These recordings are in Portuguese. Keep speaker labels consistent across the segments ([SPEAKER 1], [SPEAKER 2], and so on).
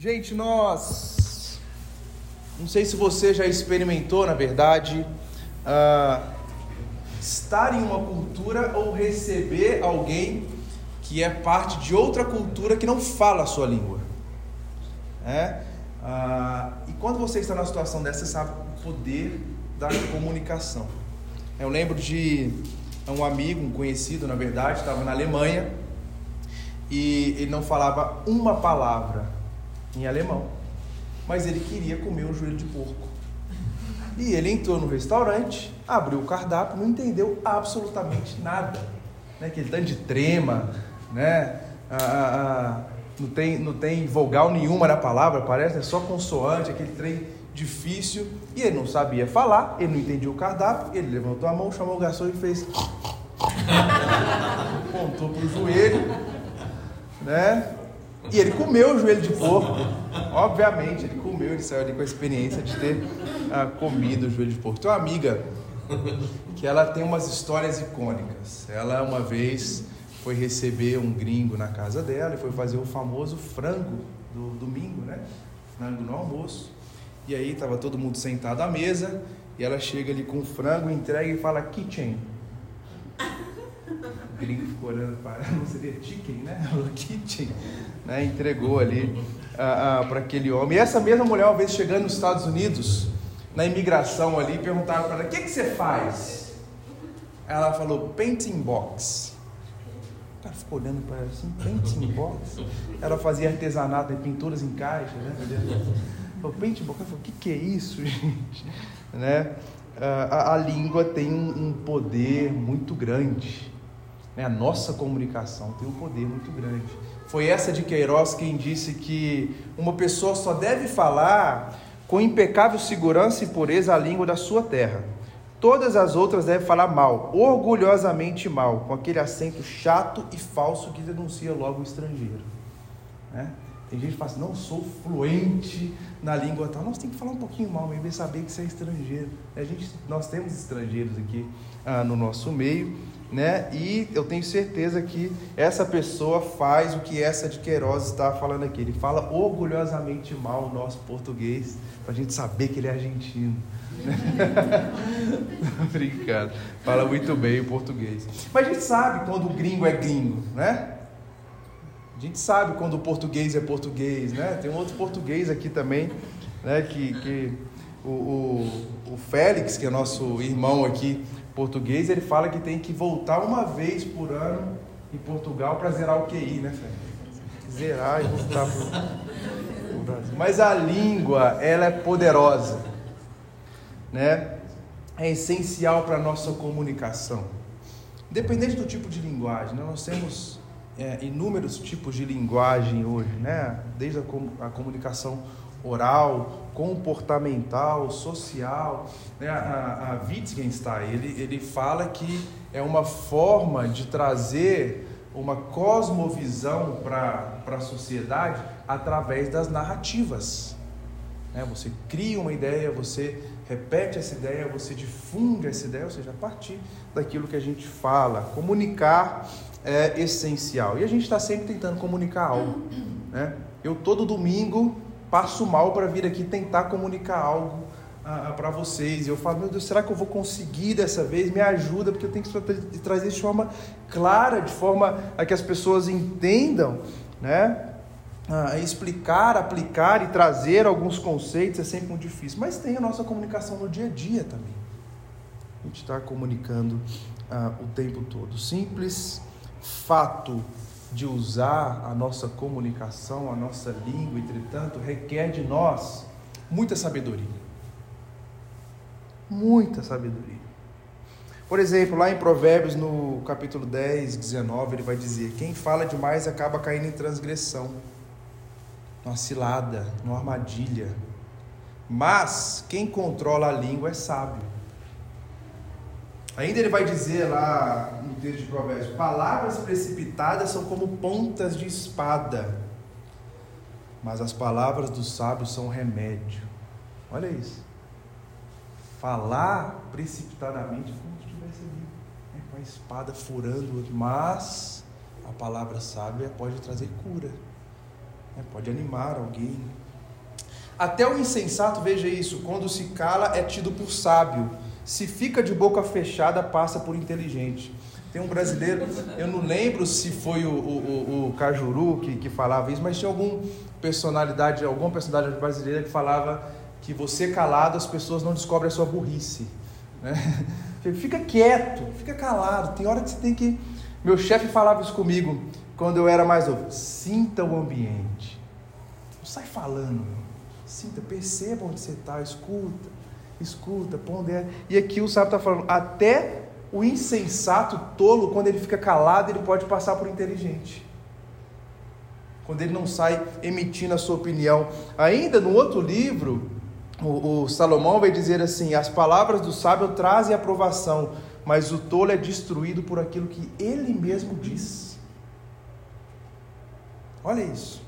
[SPEAKER 1] Gente, nós. Não sei se você já experimentou, na verdade, uh, estar em uma cultura ou receber alguém que é parte de outra cultura que não fala a sua língua. É? Uh, e quando você está numa situação dessa, você sabe o poder da comunicação. Eu lembro de um amigo, um conhecido, na verdade, estava na Alemanha e ele não falava uma palavra em alemão. Mas ele queria comer um joelho de porco. E ele entrou no restaurante, abriu o cardápio, não entendeu absolutamente nada. Né? Aquele tanto de trema, né? Ah, não, tem, não tem vogal nenhuma na palavra, parece, é só consoante, aquele trem difícil. E ele não sabia falar, ele não entendia o cardápio, ele levantou a mão, chamou o garçom e fez. Pontou para o joelho, né? E ele comeu o joelho de porco. Obviamente, ele comeu, ele saiu ali com a experiência de ter ah, comido o joelho de porco. Tem uma amiga que ela tem umas histórias icônicas. Ela uma vez foi receber um gringo na casa dela e foi fazer o famoso frango do domingo, né? Frango no almoço. E aí estava todo mundo sentado à mesa e ela chega ali com o frango, entrega e fala kitchen. O gringo ficou olhando para não seria chicken, né? kitchen né, entregou ali uh, uh, para aquele homem. E essa mesma mulher, uma vez chegando nos Estados Unidos, na imigração ali, perguntaram para ela: o que, que você faz? Ela falou: painting box. O cara ficou olhando para ela assim: painting box? Ela fazia artesanato, pinturas em caixa, né? Falou, painting box. Ela falou: o que, que é isso, gente? né? Uh, a, a, língua tem um, um poder muito grande. Né? A nossa comunicação tem um poder muito grande. Foi essa de Queiroz quem disse que uma pessoa só deve falar com impecável segurança e pureza a língua da sua terra. Todas as outras devem falar mal, orgulhosamente mal, com aquele acento chato e falso que denuncia logo o estrangeiro. Né? Tem gente que fala assim, não sou fluente na língua tal. Nós temos que falar um pouquinho mal, mesmo saber que você é estrangeiro. A gente, nós temos estrangeiros aqui ah, no nosso meio né? E eu tenho certeza que essa pessoa faz o que essa de Queiroz está falando aqui. Ele fala orgulhosamente mal o nosso português, para a gente saber que ele é argentino. Brincando. Fala muito bem o português. Mas a gente sabe quando o gringo é gringo, né? A gente sabe quando o português é português, né? Tem um outro português aqui também, né? Que, que o, o, o Félix, que é nosso irmão aqui, português, ele fala que tem que voltar uma vez por ano em Portugal para zerar o QI, né, Fê? Zerar e voltar para o Brasil. Mas a língua, ela é poderosa, né? É essencial para a nossa comunicação. Independente do tipo de linguagem, né? nós temos é, inúmeros tipos de linguagem hoje, né? Desde a, com, a comunicação oral, comportamental, social. Né? A, a Wittgenstein ele, ele fala que é uma forma de trazer uma cosmovisão para a sociedade através das narrativas. Né? Você cria uma ideia, você repete essa ideia, você difunde essa ideia, ou seja, a partir daquilo que a gente fala. Comunicar é essencial. E a gente está sempre tentando comunicar algo. Né? Eu todo domingo passo mal para vir aqui tentar comunicar algo ah, para vocês. Eu falo, meu Deus, será que eu vou conseguir dessa vez? Me ajuda, porque eu tenho que trazer de forma clara, de forma a que as pessoas entendam, né? Ah, explicar, aplicar e trazer alguns conceitos é sempre muito difícil. Mas tem a nossa comunicação no dia a dia também. A gente está comunicando ah, o tempo todo. Simples fato de usar a nossa comunicação, a nossa língua, entretanto, requer de nós muita sabedoria. Muita sabedoria. Por exemplo, lá em Provérbios, no capítulo 10, 19, ele vai dizer: Quem fala demais acaba caindo em transgressão, numa cilada, numa armadilha. Mas quem controla a língua é sábio. Ainda ele vai dizer lá no texto de Provérbios: palavras precipitadas são como pontas de espada, mas as palavras dos sábios são remédio. Olha isso. Falar precipitadamente como se estivesse ali, né, com a espada furando, mas a palavra sábia pode trazer cura. né? pode animar alguém. Até o insensato, veja isso, quando se cala é tido por sábio, se fica de boca fechada, passa por inteligente. Tem um brasileiro, eu não lembro se foi o, o, o, o Cajuru que, que falava isso, mas tinha algum personalidade, alguma personalidade brasileira que falava que você calado as pessoas não descobrem a sua burrice. Né? Fica quieto, fica calado. Tem hora que você tem que. Meu chefe falava isso comigo quando eu era mais novo. Sinta o ambiente. Não sai falando. Sinta, perceba onde você está, escuta, escuta, pondera. E aqui o sábio está falando, até o insensato tolo, quando ele fica calado, ele pode passar por inteligente quando ele não sai emitindo a sua opinião. Ainda no outro livro, o, o, Salomão vai dizer assim: as palavras do sábio trazem aprovação, mas o tolo é destruído por aquilo que ele mesmo diz. Olha isso.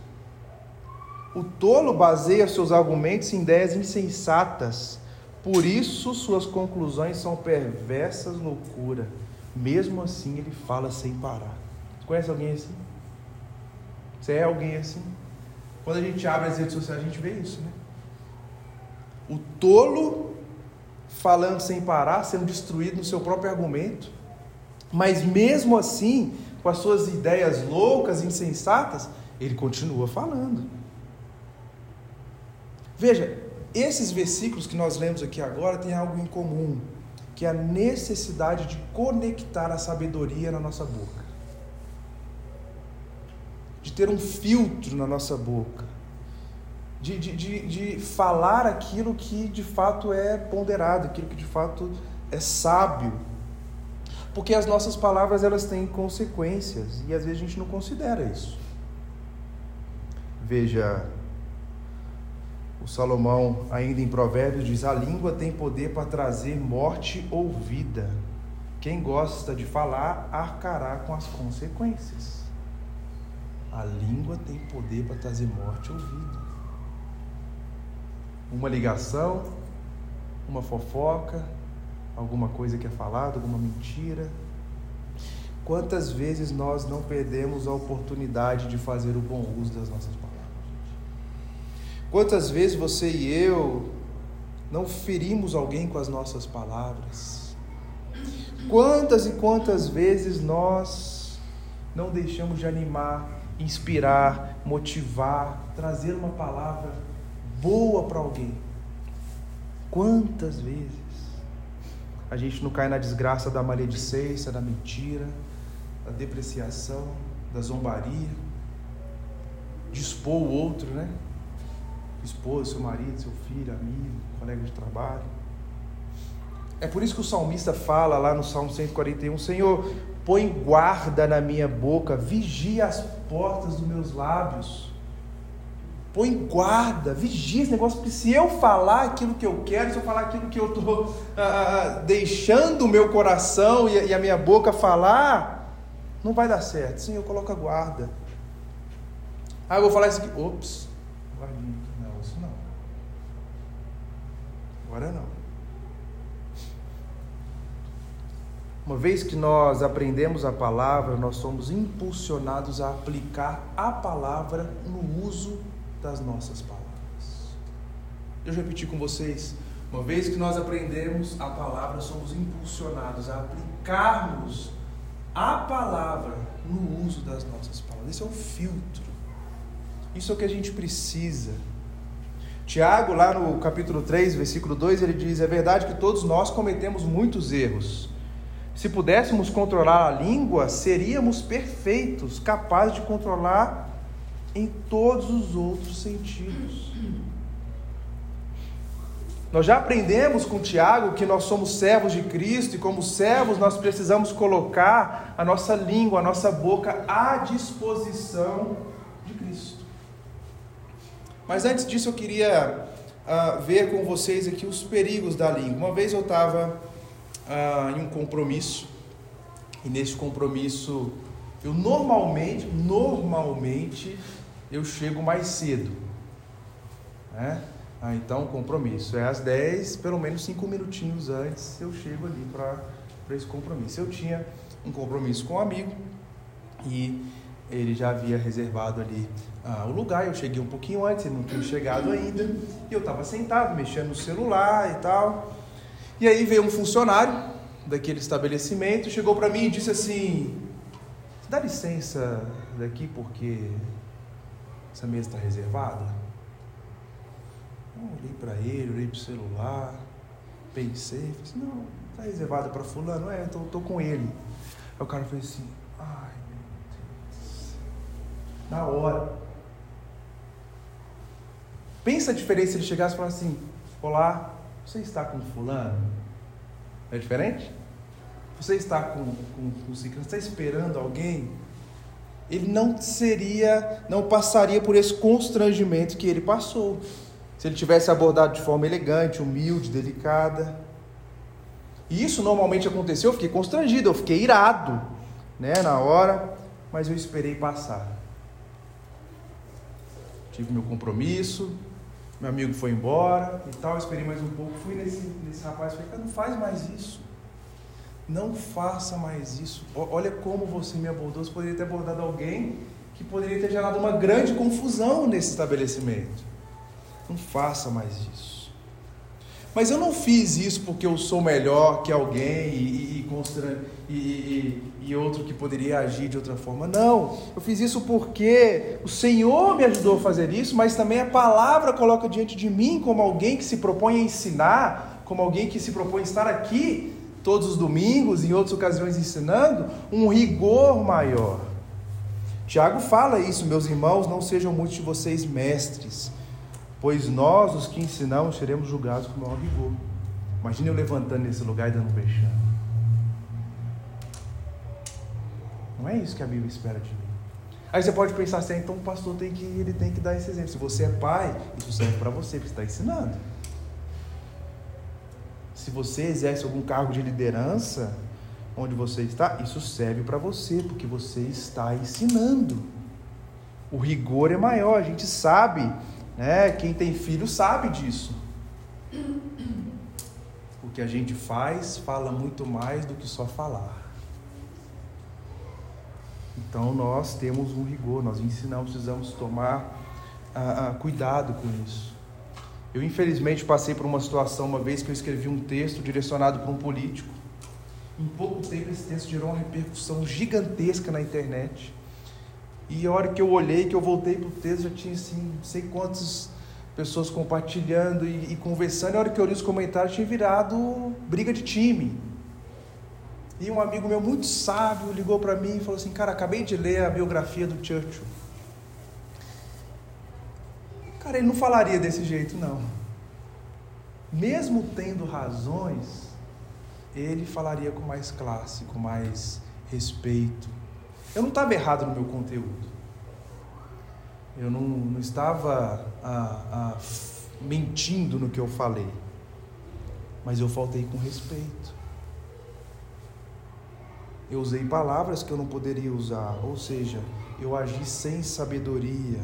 [SPEAKER 1] O tolo baseia seus argumentos em ideias insensatas, por isso suas conclusões são perversas loucura. Mesmo assim, ele fala sem parar. Você conhece alguém assim? Você é alguém assim? Quando a gente abre as redes sociais, a gente vê isso, né? O tolo falando sem parar, sendo destruído no seu próprio argumento, mas mesmo assim, com as suas ideias loucas, insensatas, ele continua falando. Veja, esses versículos que nós lemos aqui agora têm algo em comum, que é a necessidade de conectar a sabedoria na nossa boca de ter um filtro na nossa boca, de, de, de, de falar aquilo que de fato é ponderado, aquilo que de fato é sábio. Porque as nossas palavras elas têm consequências e às vezes a gente não considera isso. Veja, o Salomão, ainda em Provérbios, diz: A língua tem poder para trazer morte ou vida. Quem gosta de falar arcará com as consequências. A língua tem poder para trazer morte ou vida. Uma ligação, uma fofoca, alguma coisa que é falada, alguma mentira. Quantas vezes nós não perdemos a oportunidade de fazer o bom uso das nossas palavras? Quantas vezes você e eu não ferimos alguém com as nossas palavras? Quantas e quantas vezes nós não deixamos de animar inspirar, motivar, trazer uma palavra boa para alguém. Quantas vezes a gente não cai na desgraça da maledicência, da mentira, da depreciação, da zombaria, de expor o outro, né? Expor seu marido, seu filho, amigo, colega de trabalho. É por isso que o salmista fala lá no Salmo 141: Senhor, põe guarda na minha boca, vigia as portas dos meus lábios. Põe guarda, vigia esse negócio, porque se eu falar aquilo que eu quero, se eu falar aquilo que eu estou ah, ah, ah, deixando o meu coração e, e, a minha boca falar, não vai dar certo. Senhor, coloca guarda. Ah, eu vou falar isso aqui. Ops, guardinha. Não, isso não. Agora não. Uma vez que nós aprendemos a palavra, nós somos impulsionados a aplicar a palavra no uso das nossas palavras. Deixa eu repetir com vocês. Uma vez que nós aprendemos a palavra, somos impulsionados a aplicarmos a palavra no uso das nossas palavras. Esse é o filtro. Isso é o que a gente precisa. Tiago, lá no capítulo 3, versículo 2, ele diz: É verdade que todos nós cometemos muitos erros. Se pudéssemos controlar a língua, seríamos perfeitos, capazes de controlar em todos os outros sentidos. Nós já aprendemos com Tiago que nós somos servos de Cristo e, como servos, nós precisamos colocar a nossa língua, a nossa boca à disposição de Cristo. Mas antes disso, eu queria uh, ver com vocês aqui os perigos da língua. Uma vez eu estava ah, em um compromisso. E nesse compromisso, eu normalmente, normalmente, eu chego mais cedo. Né? Ah, então, compromisso é às 10, pelo menos 5 minutinhos antes eu chego ali para esse compromisso. Eu tinha um compromisso com um amigo e ele já havia reservado ali ah, o lugar. Eu cheguei um pouquinho antes, ele não tinha chegado ainda. E eu estava sentado, mexendo no celular e tal. E aí veio um funcionário daquele estabelecimento, chegou para mim e disse assim: Dá licença daqui porque essa mesa está reservada? Eu olhei para ele, olhei para o celular, pensei, falei assim, não, está reservada para fulano? É, estou com ele. Aí o cara fez assim. Na hora. Pensa a diferença se ele chegasse e falasse assim, olá, você está com fulano? É diferente? Você está com, com, com está esperando alguém? Ele não seria, não passaria por esse constrangimento que ele passou. Se ele tivesse abordado de forma elegante, humilde, delicada. E isso normalmente aconteceu, eu fiquei constrangido, eu fiquei irado, né, na hora, mas eu esperei passar. Tive meu compromisso, meu amigo foi embora e tal, esperei mais um pouco, fui nesse, nesse rapaz e falei, não faz mais isso. Não faça mais isso. Olha como você me abordou. Você poderia ter abordado alguém que poderia ter gerado uma grande confusão nesse estabelecimento. Não faça mais isso. Mas eu não fiz isso porque eu sou melhor que alguém e, e, e, e, outro que poderia agir de outra forma. Não, eu fiz isso porque o Senhor me ajudou a fazer isso, mas também a palavra coloca diante de mim como alguém que se propõe a ensinar, como alguém que se propõe a estar aqui todos os domingos, em outras ocasiões ensinando, um rigor maior. Tiago fala isso, meus irmãos, não sejam muitos de vocês mestres pois nós, os que ensinamos, seremos julgados com maior rigor. Imagine eu levantando nesse lugar e dando um vexame. Não é isso que a Bíblia espera de mim. Aí você pode pensar assim, ah, então o pastor tem que, ele tem que dar esse exemplo. Se você é pai, isso serve para você, porque você está ensinando. Se você exerce algum cargo de liderança, onde você está, isso serve para você, porque você está ensinando. O rigor é maior, a gente sabe né? Quem tem filho sabe disso. O que a gente faz fala muito mais do que só falar. Então nós temos um rigor, nós ensinamos, precisamos tomar ah, ah, cuidado com isso. Eu infelizmente passei por uma situação uma vez que eu escrevi um texto direcionado para um político. Em pouco tempo esse texto gerou uma repercussão gigantesca na internet. E a hora que eu olhei, que eu voltei para o texto, já tinha assim, não sei quantas pessoas compartilhando e, e conversando. E a hora que eu li os comentários, tinha virado briga de time. E um amigo meu muito sábio ligou para mim e falou assim: Cara, acabei de ler a biografia do Churchill. Cara, ele não falaria desse jeito, não. Mesmo tendo razões, ele falaria com mais classe, com mais respeito, eu não estava errado no meu conteúdo. Eu não, não estava ah, ah, mentindo no que eu falei. Mas eu faltei com respeito. Eu usei palavras que eu não poderia usar. Ou seja, eu agi sem sabedoria.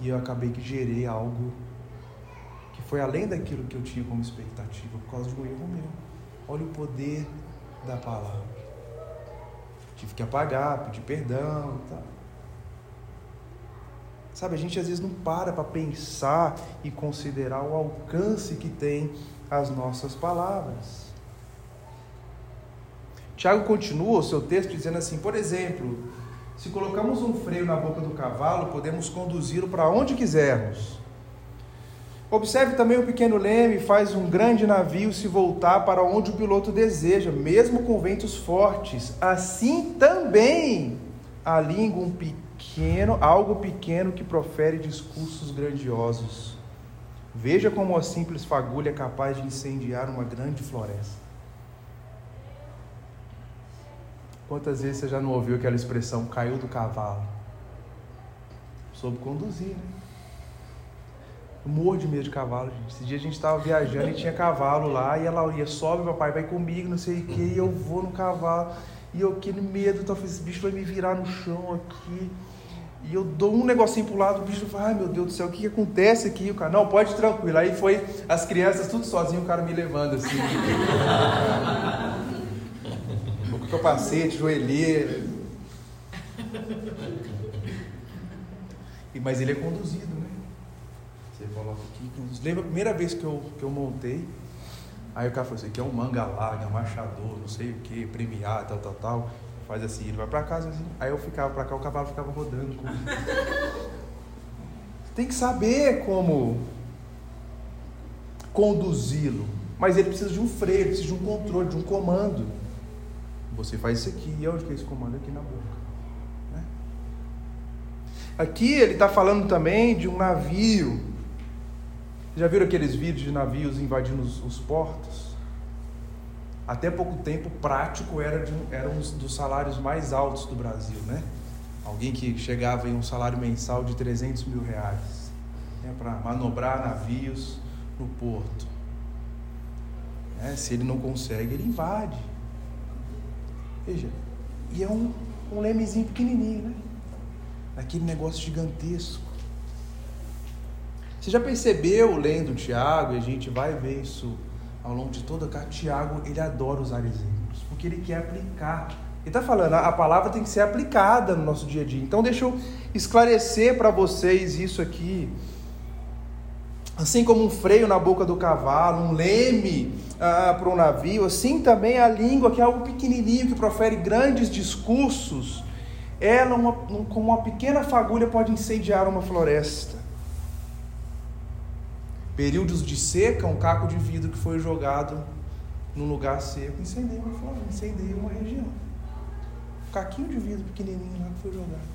[SPEAKER 1] E eu acabei que gerei algo que foi além daquilo que eu tinha como expectativa por causa de um erro meu. Olha o poder da palavra. Tive que apagar, pedir perdão tal. Sabe, a gente às vezes não para para pensar e considerar o alcance que tem as nossas palavras. Tiago continua o seu texto dizendo assim: por exemplo, se colocamos um freio na boca do cavalo, podemos conduzi-lo para onde quisermos. Observe também o pequeno leme faz um grande navio se voltar para onde o piloto deseja, mesmo com ventos fortes. Assim também a língua um pequeno, algo pequeno que profere discursos grandiosos. Veja como a simples fagulha é capaz de incendiar uma grande floresta. Quantas vezes você já não ouviu aquela expressão caiu do cavalo? Soube conduzir, né? Eu morro de medo de cavalo, gente. Esse dia a gente estava viajando e tinha cavalo lá, e ela ia, sobe, papai, vai comigo, não sei o que, e eu vou no cavalo. E eu aqui no medo, então, esse bicho vai me virar no chão aqui. E eu dou um negocinho pro lado, o bicho fala, ai meu Deus do céu, o que, que acontece aqui? O cara, não, pode tranquilo. Aí foi as crianças tudo sozinho, o cara me levando assim. o capacete, joelheira. Mas ele é conduzido, né? Aqui. Lembra a primeira vez que eu, que eu montei? Aí o cara falou assim: aqui é um manga larga, machador, não sei o que, premiar, tal, tal, tal. Faz assim, ele vai pra casa assim. Aí eu ficava pra cá, o cavalo ficava rodando comigo. Tem que saber como conduzi-lo. Mas ele precisa de um freio, precisa de um controle, de um comando. Você faz isso aqui. E onde que é esse comando? Aqui na boca. Né? Aqui ele está falando também de um navio. Já viram aqueles vídeos de navios invadindo os, os portos? Até pouco tempo, prático era, de, era um dos salários mais altos do Brasil, né? Alguém que chegava em um salário mensal de 300 mil reais né, para manobrar navios no porto. É, se ele não consegue, ele invade. Veja, e é um, um lemezinho pequenininho, né? Aquele negócio gigantesco. Você já percebeu, lendo Tiago, e a gente vai ver isso ao longo de toda a carta, Tiago, ele adora usar exemplos, porque ele quer aplicar. Ele está falando, a palavra tem que ser aplicada no nosso dia a dia. Então, deixa eu esclarecer para vocês isso aqui. Assim como um freio na boca do cavalo, um leme ah, para um navio, assim também a língua, que é algo pequenininho, que profere grandes discursos, ela, uma, com uma pequena fagulha, pode incendiar uma floresta. Períodos de seca, um caco de vidro que foi jogado num lugar seco, incendeia uma floresta, incendeia uma região. Um caquinho de vidro pequenininho lá que foi jogado.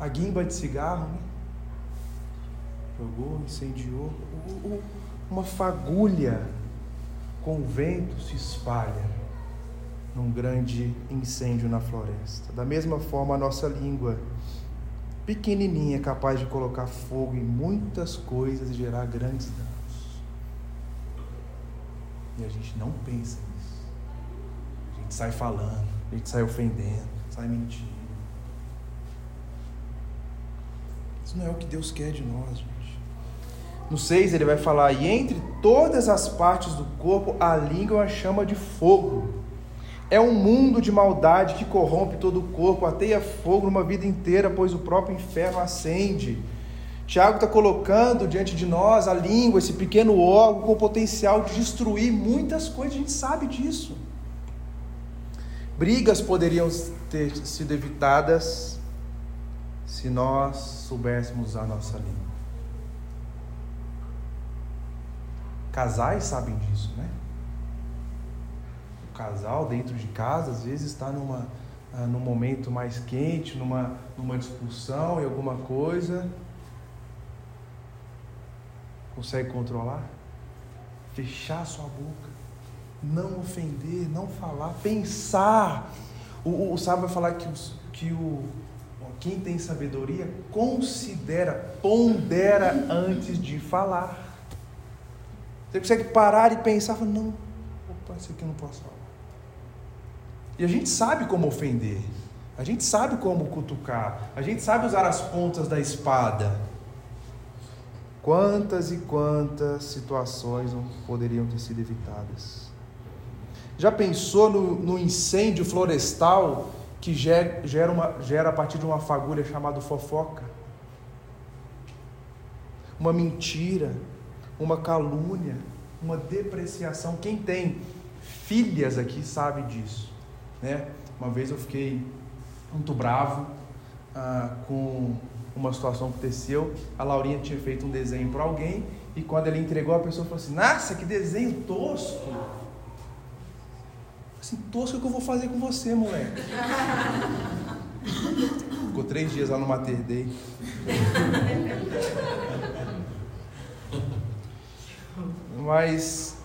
[SPEAKER 1] A guimba de cigarro, né? jogou, incendiou. Uma fagulha com o vento se espalha num grande incêndio na floresta. Da mesma forma, a nossa língua, pequenininha, capaz de colocar fogo em muitas coisas e gerar grandes danos. E a gente não pensa nisso. A gente sai falando, a gente sai ofendendo, sai mentindo. Isso não é o que Deus quer de nós, gente. No 6 ele vai falar: E entre todas as partes do corpo, a língua é uma chama de fogo. É um mundo de maldade que corrompe todo o corpo, ateia fogo numa vida inteira, pois o próprio inferno acende. Tiago está colocando diante de nós a língua, esse pequeno órgão com o potencial de destruir muitas coisas, a gente sabe disso. Brigas poderiam ter sido evitadas se nós soubéssemos usar a nossa língua. Casais sabem disso, né? Casal dentro de casa às vezes está numa uh, num momento mais quente, numa numa discussão e alguma coisa, consegue controlar? Fechar sua boca, não ofender, não falar, pensar. O, o, o sábio vai falar que, os, que o, quem tem sabedoria considera, pondera antes de falar. Você consegue parar e pensar, não, opa, isso aqui eu não posso falar. E a gente sabe como ofender, a gente sabe como cutucar, a gente sabe usar as pontas da espada. Quantas e quantas situações não poderiam ter sido evitadas? Já pensou no, no incêndio florestal que gera, uma, gera a partir de uma fagulha chamada fofoca? Uma mentira, uma calúnia, uma depreciação. Quem tem filhas aqui sabe disso. Né? Uma vez eu fiquei muito bravo ah, com uma situação que aconteceu. A Laurinha tinha feito um desenho para alguém e quando ele entregou, a pessoa falou assim: Nossa, que desenho tosco! Assim, tosco é que eu vou fazer com você, moleque. Ficou três dias lá no Mater Day. mas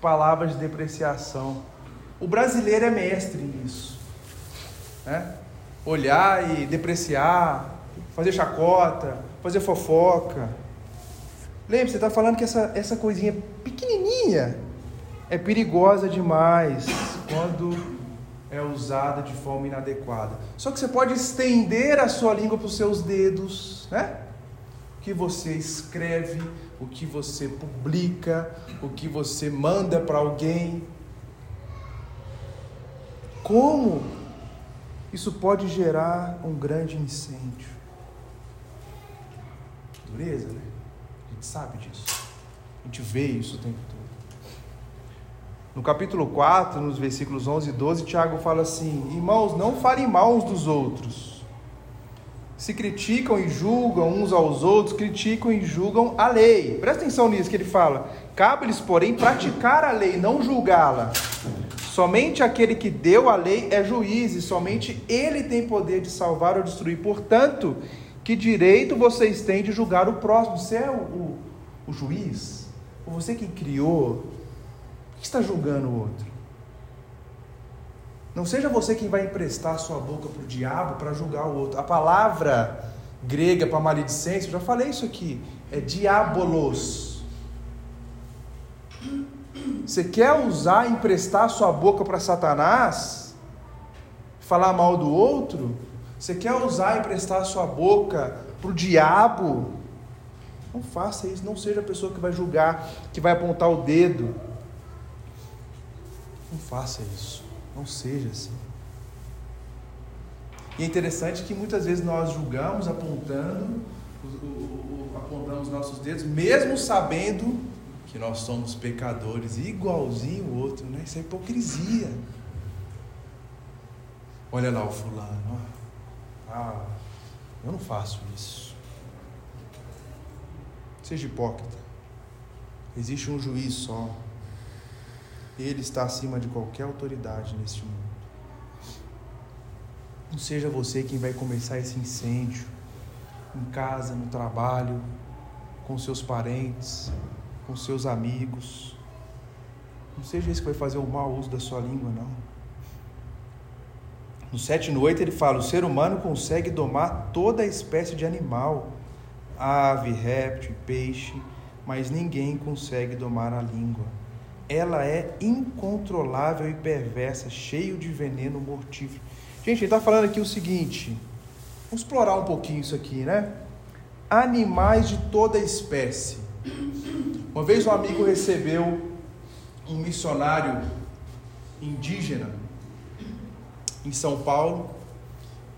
[SPEAKER 1] palavras de depreciação. O brasileiro é mestre nisso. Né? Olhar e depreciar, fazer chacota, fazer fofoca. Lembre, você está falando que essa, essa coisinha pequenininha é perigosa demais quando é usada de forma inadequada. Só que você pode estender a sua língua para os seus dedos, né? que você escreve, o que você publica, o que você manda para alguém. Como isso pode gerar um grande incêndio. Dureza, né? A gente sabe disso. A gente vê isso o tempo todo. No capítulo 4, nos versículos 11 e 12, Tiago fala assim: Irmãos, não falem mal uns dos outros. Se criticam e julgam uns aos outros, criticam e julgam a lei. Presta atenção nisso que ele fala. Cabe-lhes, porém, praticar a lei, não julgá-la. Somente aquele que deu a lei é juiz, e somente ele tem poder de salvar ou destruir. Portanto, que direito vocês têm de julgar o próximo? Você é o, o, o juiz? Ou você que criou? Que está julgando o outro? Não seja você quem vai emprestar sua boca para o diabo para julgar o outro. A palavra grega para maledicência, eu já falei isso aqui, é diabolos. Você quer usar, emprestar sua boca para Satanás? Falar mal do outro? Você quer usar, emprestar sua boca para o diabo? Não faça isso, não seja a pessoa que vai julgar, que vai apontar o dedo. Não faça isso. Não seja assim. E é interessante que muitas vezes nós julgamos apontando, apontamos nossos dedos, mesmo sabendo que nós somos pecadores, igualzinho o outro, né? Isso é hipocrisia. Olha lá o fulano, ah, eu não faço isso. Seja hipócrita. Existe um juiz só. Ele está acima de qualquer autoridade neste mundo. Não seja você quem vai começar esse incêndio em casa, no trabalho, com seus parentes, com seus amigos. Não seja esse que vai fazer o mau uso da sua língua, não. No 7 e no 8 ele fala: o ser humano consegue domar toda espécie de animal, ave, réptil, peixe, mas ninguém consegue domar a língua ela é incontrolável e perversa, cheio de veneno mortífero. Gente, ele está falando aqui o seguinte, vamos explorar um pouquinho isso aqui, né? Animais de toda espécie. Uma vez um amigo recebeu um missionário indígena em São Paulo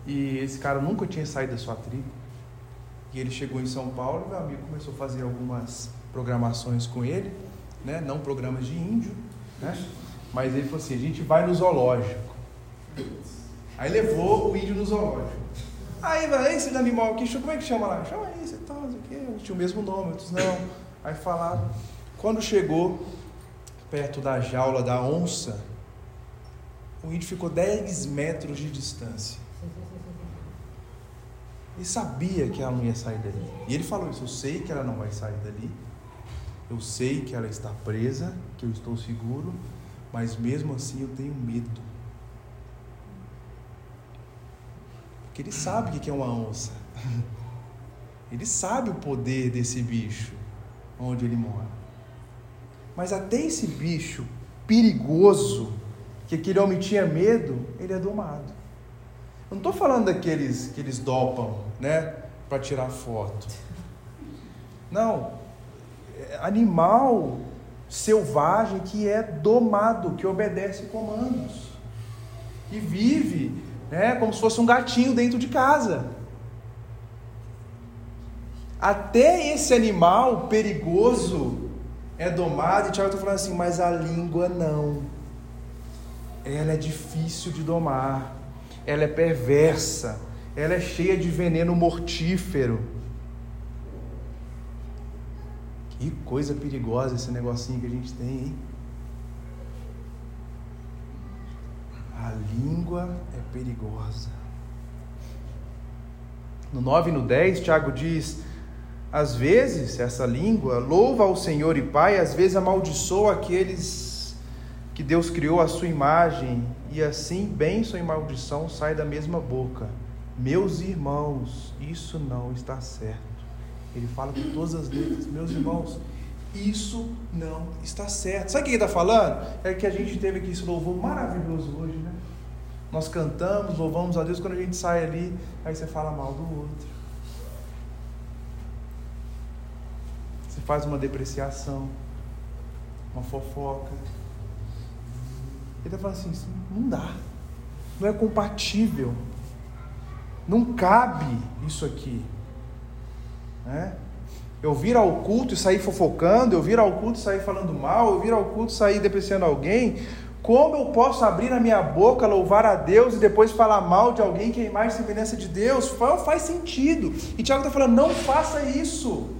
[SPEAKER 1] e esse cara nunca tinha saído da sua tribo. E ele chegou em São Paulo, e meu amigo começou a fazer algumas programações com ele né? não programas de índio, né? mas ele falou assim: a gente vai no zoológico. Aí levou o índio no zoológico. Aí, vai, esse animal aqui, como é que chama lá? Chama isso tal, isso aqui. Tinha o mesmo nome, outros não. Aí falaram. Quando chegou perto da jaula da onça, o índio ficou 10 metros de distância. E sabia que ela não ia sair dali. E ele falou isso: eu sei que ela não vai sair dali. Eu sei que ela está presa, que eu estou seguro, mas mesmo assim eu tenho medo. Porque ele sabe o que é uma onça. Ele sabe o poder desse bicho, onde ele mora. Mas até esse bicho perigoso, que aquele homem tinha medo, ele é domado. Eu não estou falando daqueles que eles dopam, né, para tirar foto. Não, animal selvagem que é domado, que obedece comandos, que vive né, como se fosse um gatinho dentro de casa. Até esse animal perigoso é domado, e Tiago está falando assim, mas a língua não. Ela é difícil de domar, ela é perversa, ela é cheia de veneno mortífero. Que coisa perigosa esse negocinho que a gente tem, hein? A língua é perigosa. No 9 e no 10, Tiago diz: às vezes essa língua louva ao Senhor e Pai, às vezes amaldiçoa aqueles que Deus criou à sua imagem, e assim bênção e maldição sai da mesma boca. Meus irmãos, isso não está certo. Ele fala com todas as letras, meus irmãos, isso não está certo. Sabe o que ele está falando? É que a gente teve aqui esse louvor maravilhoso hoje, né? Nós cantamos, louvamos a Deus, quando a gente sai ali, aí você fala mal do outro. Faz uma depreciação, uma fofoca. Ele está falando assim, não dá. não é compatível. Não cabe isso aqui. Né? Eu vir ao culto e sair fofocando, eu vir ao culto e sair falando mal, eu vir ao culto e sair depreciando alguém. Como eu posso abrir a minha boca, louvar a Deus e depois falar mal de alguém que é imagem e semelhança de Deus? Faz sentido. E Tiago está falando: não faça isso.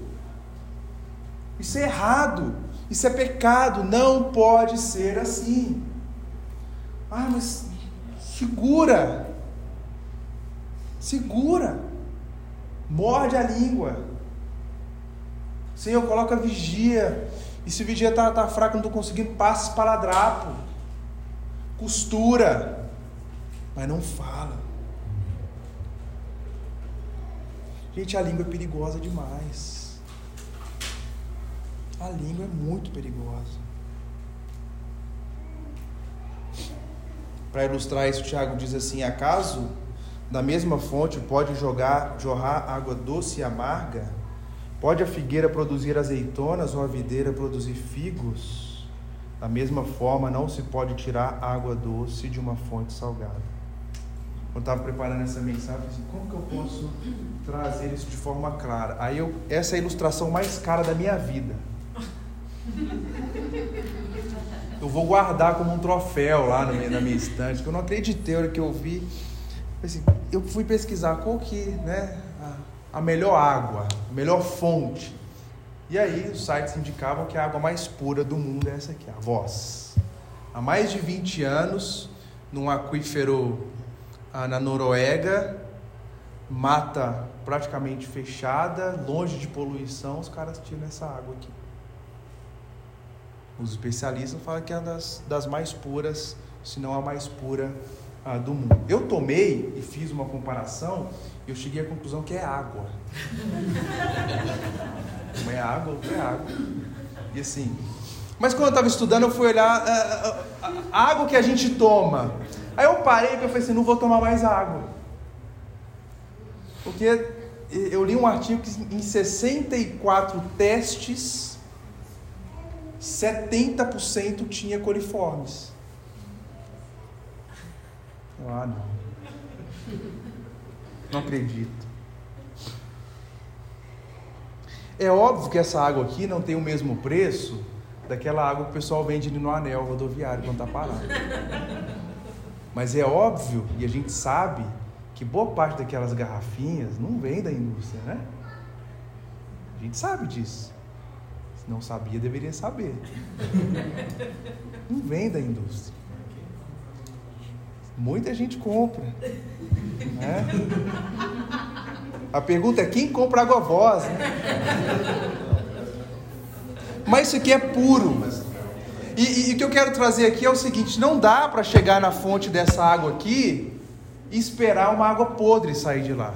[SPEAKER 1] Isso é errado. Isso é pecado. Não pode ser assim. Ah, mas segura. Segura. Morde a língua. Senhor, coloca vigia. E se o vigia está tá fraco, não estou conseguindo, passe espaladrapo. Costura. Mas não fala. Gente, a língua é perigosa demais. A língua é muito perigosa. Para ilustrar isso, Tiago diz assim: acaso da mesma fonte pode jogar, jorrar água doce e amarga? Pode a figueira produzir azeitonas ou a videira produzir figos? Da mesma forma, não se pode tirar água doce de uma fonte salgada. Quando estava preparando essa mensagem, eu assim, como que eu posso trazer isso de forma clara? Aí eu, essa é a ilustração mais cara da minha vida. Eu vou guardar como um troféu lá meio da minha estante, que eu não acreditei na que eu vi. Assim, eu fui pesquisar qual que, né, a melhor água, a melhor fonte. E aí os sites indicavam que a água mais pura do mundo é essa aqui, a Voz. Há mais de 20 anos, num aquífero ah, na Noruega, mata praticamente fechada, longe de poluição, os caras tiram essa água aqui. Os especialistas falam que é uma das, das mais puras, se não a mais pura ah, do mundo. Eu tomei e fiz uma comparação e eu cheguei à conclusão que é água. Uma é água, é água. E assim. Mas quando eu estava estudando, eu fui olhar a, a, a, água que a gente toma. Aí eu parei e falei assim: não vou tomar mais água. Porque eu li um artigo que em 64 testes, 70% tinha coliformes. Ah, não. Não acredito. É óbvio que essa água aqui não tem o mesmo preço daquela água que o pessoal vende no anel rodoviário quando está parado. Mas é óbvio, e a gente sabe, que boa parte daquelas garrafinhas não vem da indústria, né? A gente sabe disso. Não sabia, deveria saber. Não vem da indústria. Muita gente compra. Né? A pergunta é quem compra água voz? Né? Mas isso aqui é puro. E, e, e, o que eu quero trazer aqui é o seguinte: não dá para chegar na fonte dessa água aqui e esperar uma água podre sair de lá.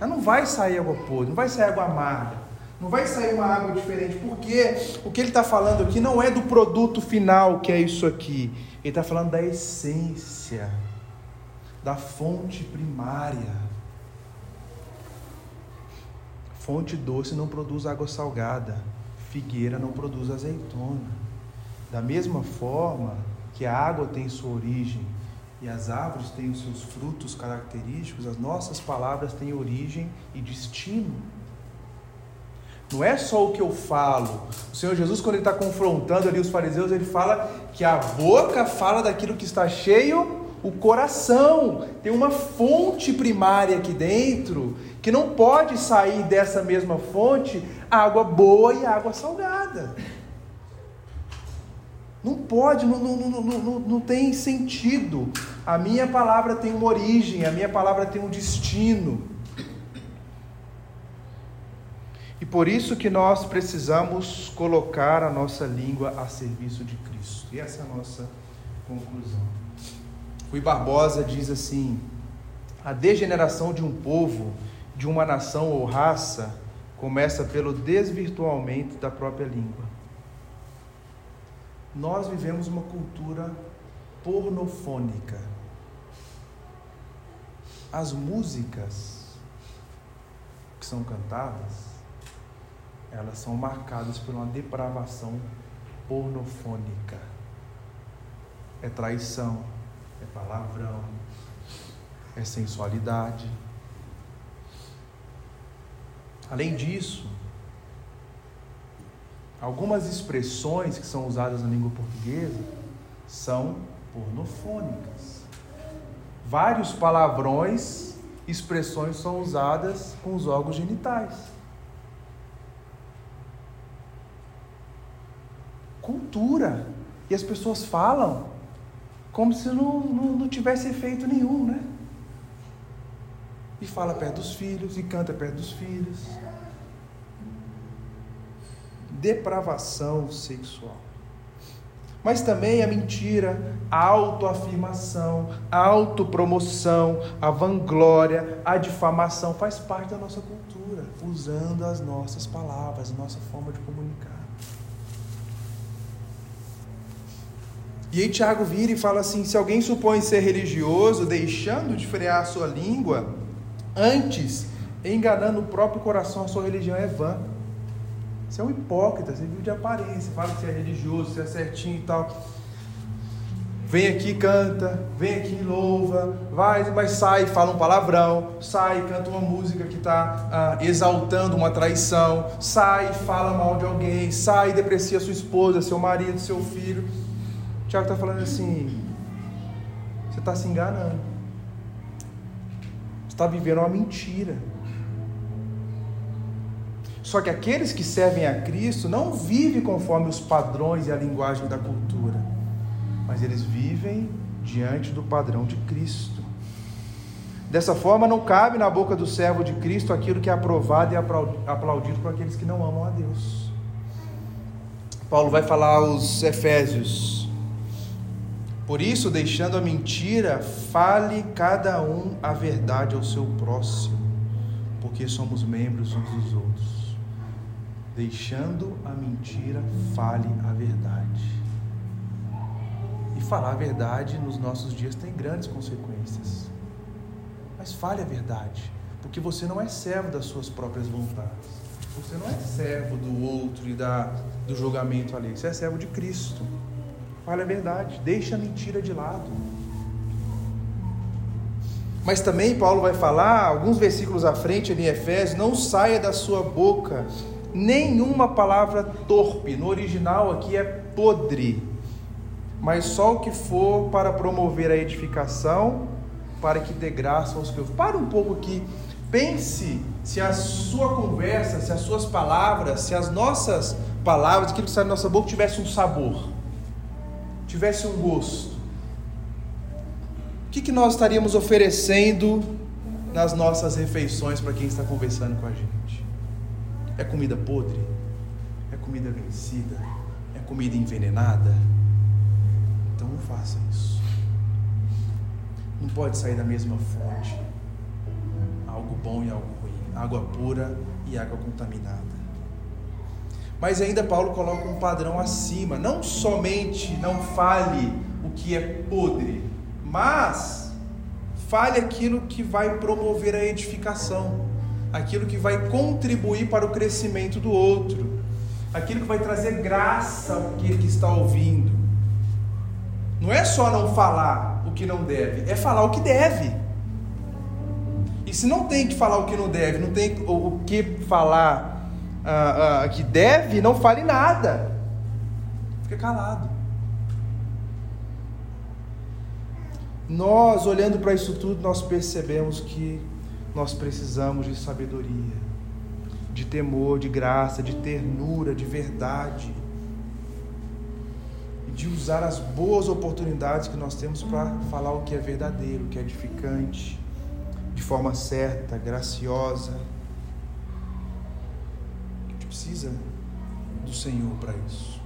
[SPEAKER 1] Ela não vai sair água podre, não vai sair água amarga, não vai sair uma água diferente, porque o que ele está falando aqui não é do produto final que é isso aqui. Ele está falando da essência, da fonte primária. Fonte doce não produz água salgada, figueira não produz azeitona. Da mesma forma que a água tem sua origem e as árvores têm os seus frutos característicos, as nossas palavras têm origem e destino. Não é só o que eu falo. O Senhor Jesus, quando ele está confrontando ali os fariseus, ele fala que a boca fala daquilo que está cheio, o coração. Tem uma fonte primária aqui dentro que não pode sair dessa mesma fonte água boa e água salgada. Não pode, não, não, não, não, não tem sentido. A minha palavra tem uma origem, a minha palavra tem um destino. E por isso que nós precisamos colocar a nossa língua a serviço de Cristo. E essa é a nossa conclusão. Rui Barbosa diz assim: a degeneração de um povo, de uma nação ou raça, começa pelo desvirtuamento da própria língua. Nós vivemos uma cultura pornofônica. As músicas que são cantadas elas são marcadas por uma depravação pornofônica. É traição, é palavrão, é sensualidade. Além disso, algumas expressões que são usadas na língua portuguesa são pornofônicas. Vários palavrões, expressões são usadas com os órgãos genitais. Cultura. E as pessoas falam como se não, não, não tivesse efeito nenhum, né? E fala perto dos filhos, e canta perto dos filhos. Depravação sexual. Mas também a mentira, a autoafirmação, a autopromoção, a vanglória, a difamação faz parte da nossa cultura, usando as nossas palavras, a nossa forma de comunicar. E aí Tiago vira e fala assim: se alguém supõe ser religioso, deixando de frear a sua língua, antes enganando o próprio coração, a sua religião é vã. Você é um hipócrita, você vive de aparência, fala que você é religioso, você é certinho e tal. Vem aqui, canta, vem aqui, louva, vai, mas sai, fala um palavrão, sai, canta uma música que está ah, exaltando uma traição, sai, fala mal de alguém, sai, deprecia sua esposa, seu marido, seu filho. Tiago está falando assim: você está se enganando. Você está vivendo uma mentira. Só que aqueles que servem a Cristo não vivem conforme os padrões e a linguagem da cultura, mas eles vivem diante do padrão de Cristo. Dessa forma, não cabe na boca do servo de Cristo aquilo que é aprovado e aplaudido por aqueles que não amam a Deus. Paulo vai falar aos Efésios, por isso, deixando a mentira, fale cada um a verdade ao seu próximo, porque somos membros uns dos outros. Deixando a mentira, fale a verdade. E falar a verdade nos nossos dias tem grandes consequências. Mas fale a verdade, porque você não é servo das suas próprias vontades. Você não é servo do outro e da, do julgamento ali. Você é servo de Cristo. Fale a verdade, deixe a mentira de lado. Mas também Paulo vai falar, alguns versículos à frente ali em Efésios, não saia da sua boca nenhuma palavra torpe. No original aqui é podre. Mas só o que for para promover a edificação, para que dê graça aos que. Para um pouco aqui. Pense se a sua conversa, se as suas palavras, se as nossas palavras, aquilo que sai da nossa boca tivesse um sabor tivesse um gosto, o que, que nós estaríamos oferecendo nas nossas refeições para quem está conversando com a gente? É comida podre? É comida vencida? É comida envenenada? Então não faça isso. Não pode sair da mesma fonte. Algo bom e algo ruim. Água pura e água contaminada. Mas ainda Paulo coloca um padrão acima. Não somente não fale o que é podre, mas fale aquilo que vai promover a edificação, aquilo que vai contribuir para o crescimento do outro, aquilo que vai trazer graça ao que ele está ouvindo. Não é só não falar o que não deve, é falar o que deve. E se não tem que falar o que não deve, não tem o que falar ah, ah, que deve, não fale nada. Fica calado. Nós, olhando para isso tudo, nós percebemos que nós precisamos de sabedoria, de temor, de graça, de ternura, de verdade. E de usar as boas oportunidades que nós temos para falar o que é verdadeiro, o que é edificante, de forma certa, graciosa precisa do Senhor para isso.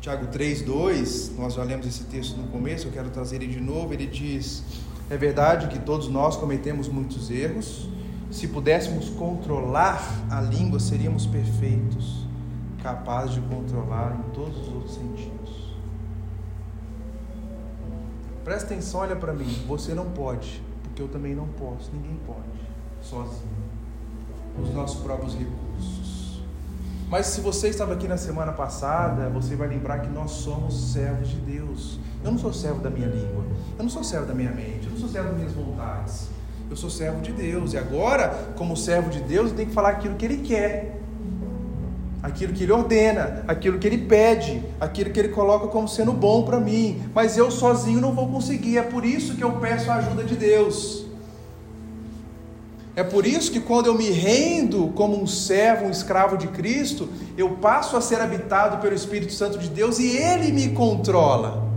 [SPEAKER 1] Tiago 3:2, nós já lemos esse texto no começo, eu quero trazer ele de novo. Ele diz: É verdade que todos nós cometemos muitos erros. Se pudéssemos controlar a língua, seríamos perfeitos, capazes de controlar em todos os outros sentidos. Presta atenção, olha para mim. Você não pode, porque eu também não posso. Ninguém pode, sozinho os nossos próprios recursos. Mas se você estava aqui na semana passada, você vai lembrar que nós somos servos de Deus. Eu não sou servo da minha língua, eu não sou servo da minha mente, eu não sou servo das minhas vontades. Eu sou servo de Deus. E agora, como servo de Deus, eu tenho que falar aquilo que Ele quer, aquilo que Ele ordena, aquilo que Ele pede, aquilo que Ele coloca como sendo bom para mim. Mas eu sozinho não vou conseguir. É por isso que eu peço a ajuda de Deus. É por isso que quando eu me rendo como um servo, um escravo de Cristo, eu passo a ser habitado pelo Espírito Santo de Deus e Ele me controla.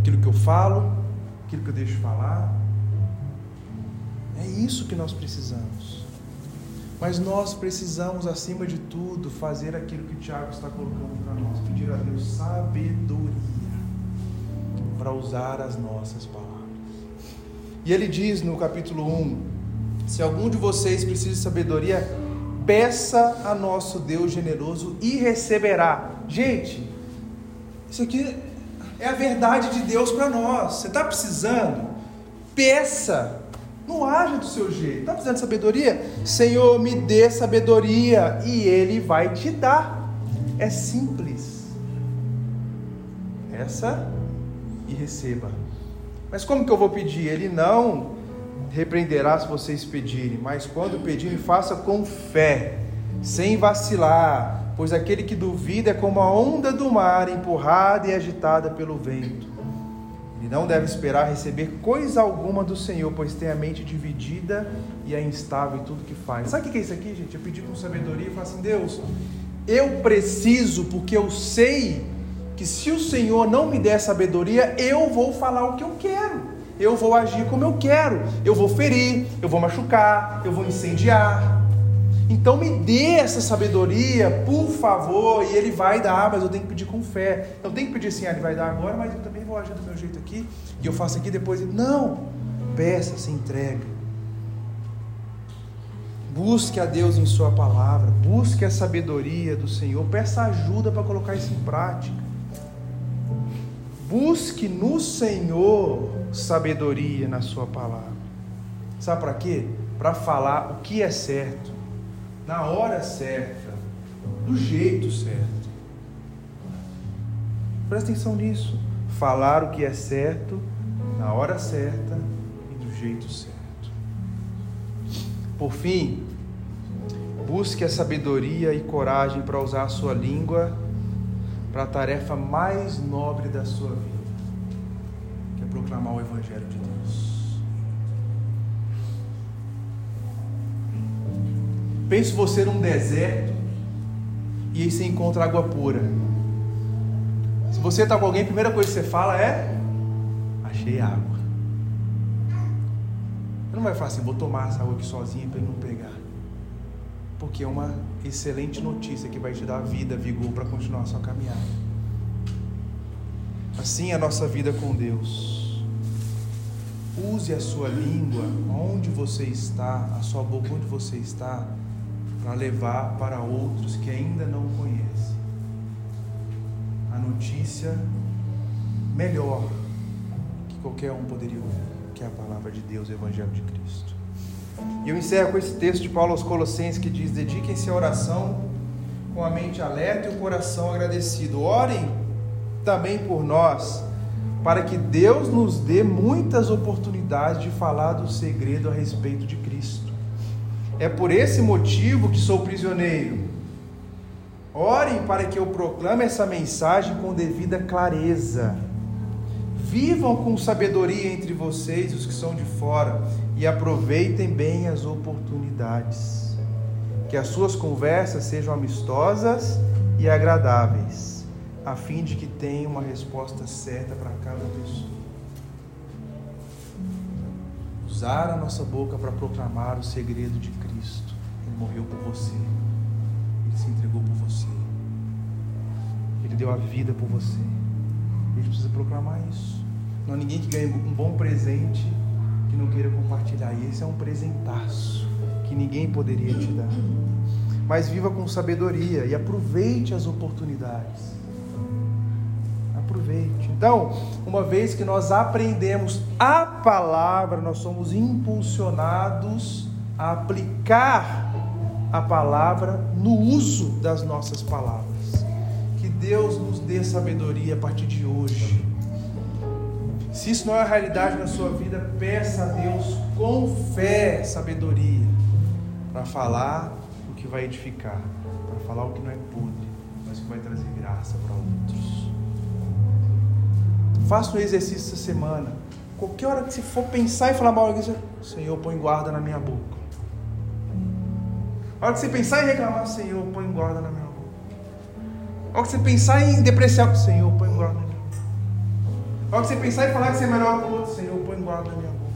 [SPEAKER 1] Aquilo que eu falo, aquilo que eu deixo falar. É isso que nós precisamos. Mas nós precisamos, acima de tudo, fazer aquilo que o Tiago está colocando para nós: pedir a Deus sabedoria para usar as nossas palavras. E ele diz no capítulo 1: Se algum de vocês precisa de sabedoria, peça a nosso Deus generoso e receberá. Gente, isso aqui é a verdade de Deus para nós. Você está precisando? Peça. Não haja do seu jeito. Está precisando de sabedoria? Senhor, me dê sabedoria e Ele vai te dar. É simples. Peça e receba. Mas como que eu vou pedir? Ele não repreenderá se vocês pedirem, mas quando pedirem, faça com fé, sem vacilar, pois aquele que duvida é como a onda do mar, empurrada e agitada pelo vento. Ele não deve esperar receber coisa alguma do Senhor, pois tem a mente dividida e é instável em tudo que faz. Sabe o que é isso aqui, gente? Eu pedi com sabedoria e falo assim: Deus, eu preciso, porque eu sei que se o Senhor não me der sabedoria, eu vou falar o que eu quero. Eu vou agir como eu quero. Eu vou ferir, eu vou machucar, eu vou incendiar. Então me dê essa sabedoria, por favor, e ele vai dar, mas eu tenho que pedir com fé. Eu tenho que pedir assim, ah, ele vai dar agora, mas eu também vou agir do meu jeito aqui, e eu faço aqui depois. Não, peça, se entrega. Busque a Deus em Sua palavra, busque a sabedoria do Senhor, peça ajuda para colocar isso em prática. Busque no Senhor sabedoria na Sua palavra. Sabe para quê? Para falar o que é certo, na hora certa, do jeito certo. Presta atenção nisso. Falar o que é certo, na hora certa e do jeito certo. Por fim, busque a sabedoria e coragem para usar a sua língua para a tarefa mais nobre da sua vida, que é proclamar o Evangelho de Deus. Pense você num deserto e aí você encontra água pura. Se você está com alguém, a primeira coisa que você fala é: Achei água. Você não vai falar assim, vou tomar essa água aqui sozinho para ele não pegar porque é uma excelente notícia que vai te dar vida, vigor para continuar a sua caminhada. Assim é a nossa vida com Deus. Use a sua língua onde você está, a sua boca onde você está, para levar para outros que ainda não conhecem a notícia melhor que qualquer um poderia ouvir, que é a palavra de Deus, o Evangelho de Cristo. E eu encerro com esse texto de Paulo aos Colossenses que diz: Dediquem-se à oração com a mente alerta e o coração agradecido. Orem também por nós, para que Deus nos dê muitas oportunidades de falar do segredo a respeito de Cristo. É por esse motivo que sou prisioneiro. Orem para que eu proclame essa mensagem com devida clareza. Vivam com sabedoria entre vocês, os que são de fora e aproveitem bem as oportunidades. Que as suas conversas sejam amistosas e agradáveis, a fim de que tenham uma resposta certa para cada pessoa. Usar a nossa boca para proclamar o segredo de Cristo. Ele morreu por você. Ele se entregou por você. Ele deu a vida por você. A gente precisa proclamar isso. Não há ninguém que ganhe um bom presente que não queira compartilhar. E esse é um presentaço que ninguém poderia te dar. Mas viva com sabedoria e aproveite as oportunidades. Aproveite. Então, uma vez que nós aprendemos a palavra, nós somos impulsionados a aplicar a palavra no uso das nossas palavras. Que Deus nos dê sabedoria a partir de hoje. Se isso não é a realidade na sua vida, peça a Deus com fé sabedoria para falar o que vai edificar, para falar o que não é podre, mas que vai trazer graça para outros. Faça um exercício essa semana. Qualquer hora que você for pensar e falar mal, Senhor, põe guarda na minha boca. A hora que você pensar em reclamar, Senhor, põe guarda na minha boca. A hora que você pensar em depreciar, Senhor, põe guarda na minha boca. A hora que você pensar em falar que você é melhor que o outro, Senhor, põe guarda na minha boca.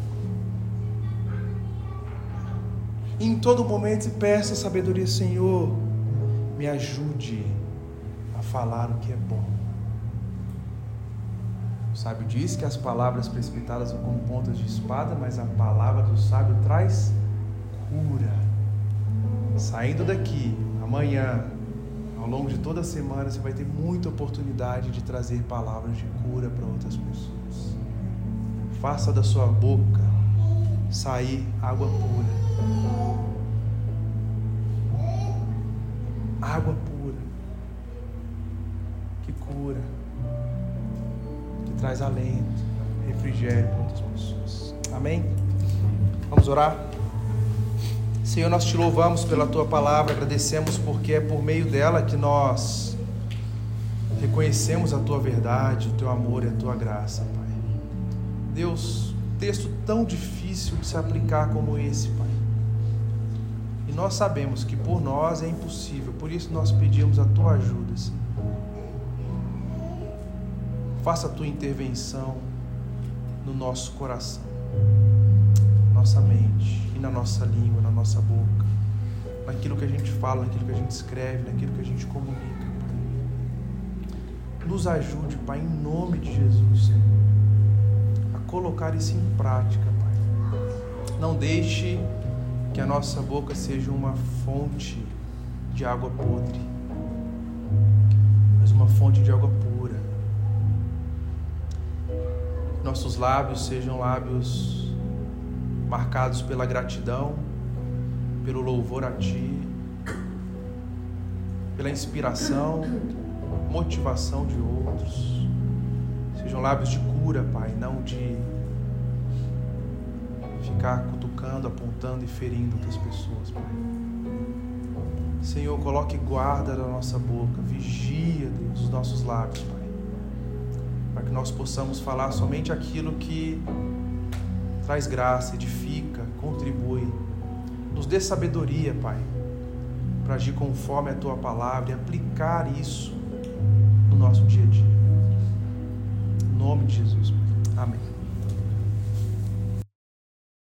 [SPEAKER 1] E em todo momento peça sabedoria, Senhor, me ajude a falar o que é bom. O sábio diz que as palavras precipitadas são como pontas de espada, mas a palavra do sábio traz cura. Saindo daqui, amanhã, ao longo de toda a semana, você vai ter muita oportunidade de trazer palavras de cura para outras pessoas. Faça da sua boca sair água pura. Água pura que cura traz alento, refrigério para outras pessoas. Amém? Vamos orar? Senhor, nós te louvamos pela tua palavra, agradecemos porque é por meio dela que nós reconhecemos a tua verdade, o teu amor e a tua graça, Pai. Deus, texto tão difícil de se aplicar como esse, Pai. E nós sabemos que por nós é impossível, por isso nós pedimos a tua ajuda, Senhor faça a tua intervenção no nosso coração, nossa mente e na nossa língua, na nossa boca, naquilo que a gente fala, naquilo que a gente escreve, naquilo que a gente comunica, Pai. Nos ajude, Pai, em nome de Jesus, Senhor, a colocar isso em prática, Pai. Não deixe que a nossa boca seja uma fonte de água podre, mas uma fonte de água pura nossos lábios sejam lábios marcados pela gratidão, pelo louvor a Ti, pela inspiração, motivação de outros. Sejam lábios de cura, Pai, não de ficar cutucando, apontando e ferindo outras pessoas, Pai. Senhor, coloque guarda na nossa boca, vigia, Deus, os nossos lábios, Pai para que nós possamos falar somente aquilo que traz graça, edifica, contribui. Nos dê sabedoria, Pai, para agir conforme a tua palavra e aplicar isso no nosso dia a dia. Em nome de Jesus. Amém.